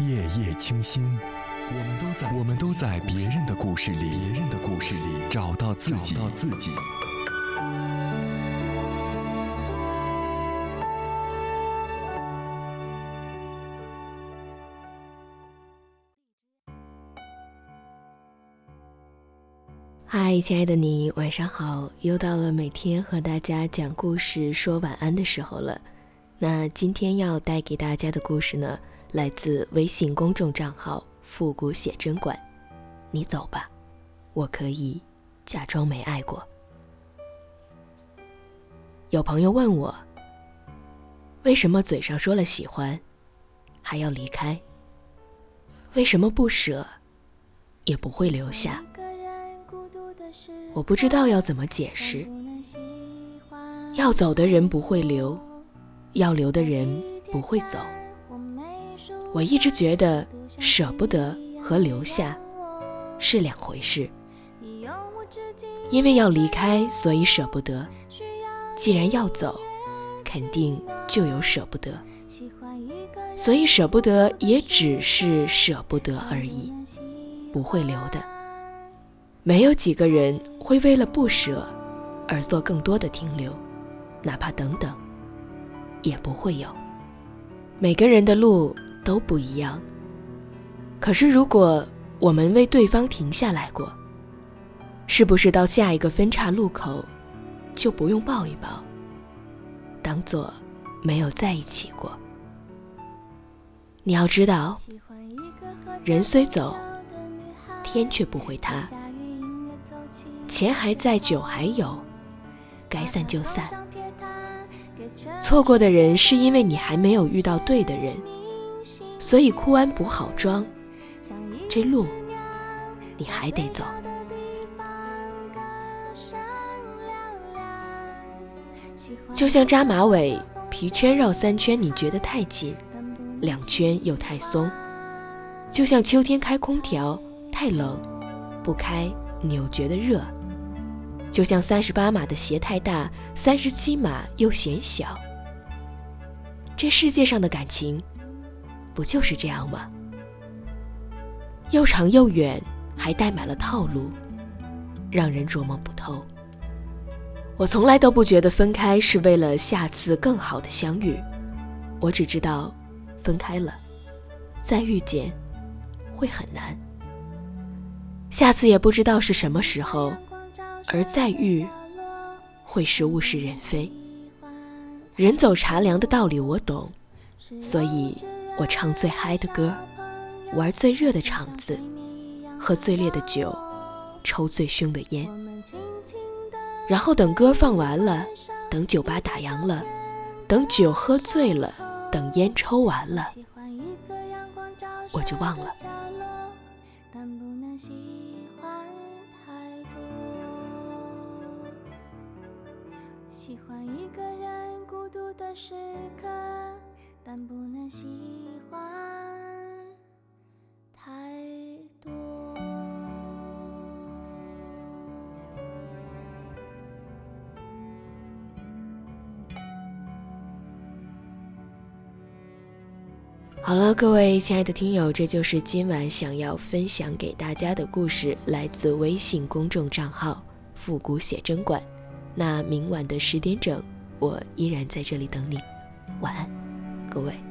夜夜清心，我们都在我们都在别人的故事里，别人的故事里找到自己，找到自己。嗨，亲爱的你，晚上好！又到了每天和大家讲故事、说晚安的时候了。那今天要带给大家的故事呢，来自微信公众账号“复古写真馆”。你走吧，我可以假装没爱过。有朋友问我，为什么嘴上说了喜欢，还要离开？为什么不舍，也不会留下？我不知道要怎么解释。要走的人不会留。要留的人不会走。我一直觉得舍不得和留下是两回事。因为要离开，所以舍不得；既然要走，肯定就有舍不得。所以舍不得也只是舍不得而已，不会留的。没有几个人会为了不舍而做更多的停留，哪怕等等。也不会有。每个人的路都不一样。可是，如果我们为对方停下来过，是不是到下一个分岔路口，就不用抱一抱，当做没有在一起过？你要知道，人虽走，天却不会塌。钱还在，酒还有，该散就散。错过的人是因为你还没有遇到对的人，所以哭完补好妆。这路你还得走。就像扎马尾，皮圈绕三圈，你觉得太紧；两圈又太松。就像秋天开空调，太冷，不开你又觉得热。就像三十八码的鞋太大，三十七码又嫌小。这世界上的感情，不就是这样吗？又长又远，还带满了套路，让人琢磨不透。我从来都不觉得分开是为了下次更好的相遇，我只知道，分开了，再遇见，会很难。下次也不知道是什么时候，而再遇，会是物是人非。人走茶凉的道理我懂，所以我唱最嗨的歌，玩最热的场子，喝最烈的酒，抽最凶的烟。然后等歌放完了，等酒吧打烊了，等酒喝醉了，等烟抽完了，我就忘了。喜欢一个人。孤独的时刻，但不能喜欢太多。好了，各位亲爱的听友，这就是今晚想要分享给大家的故事，来自微信公众账号“复古写真馆”。那明晚的十点整。我依然在这里等你，晚安，各位。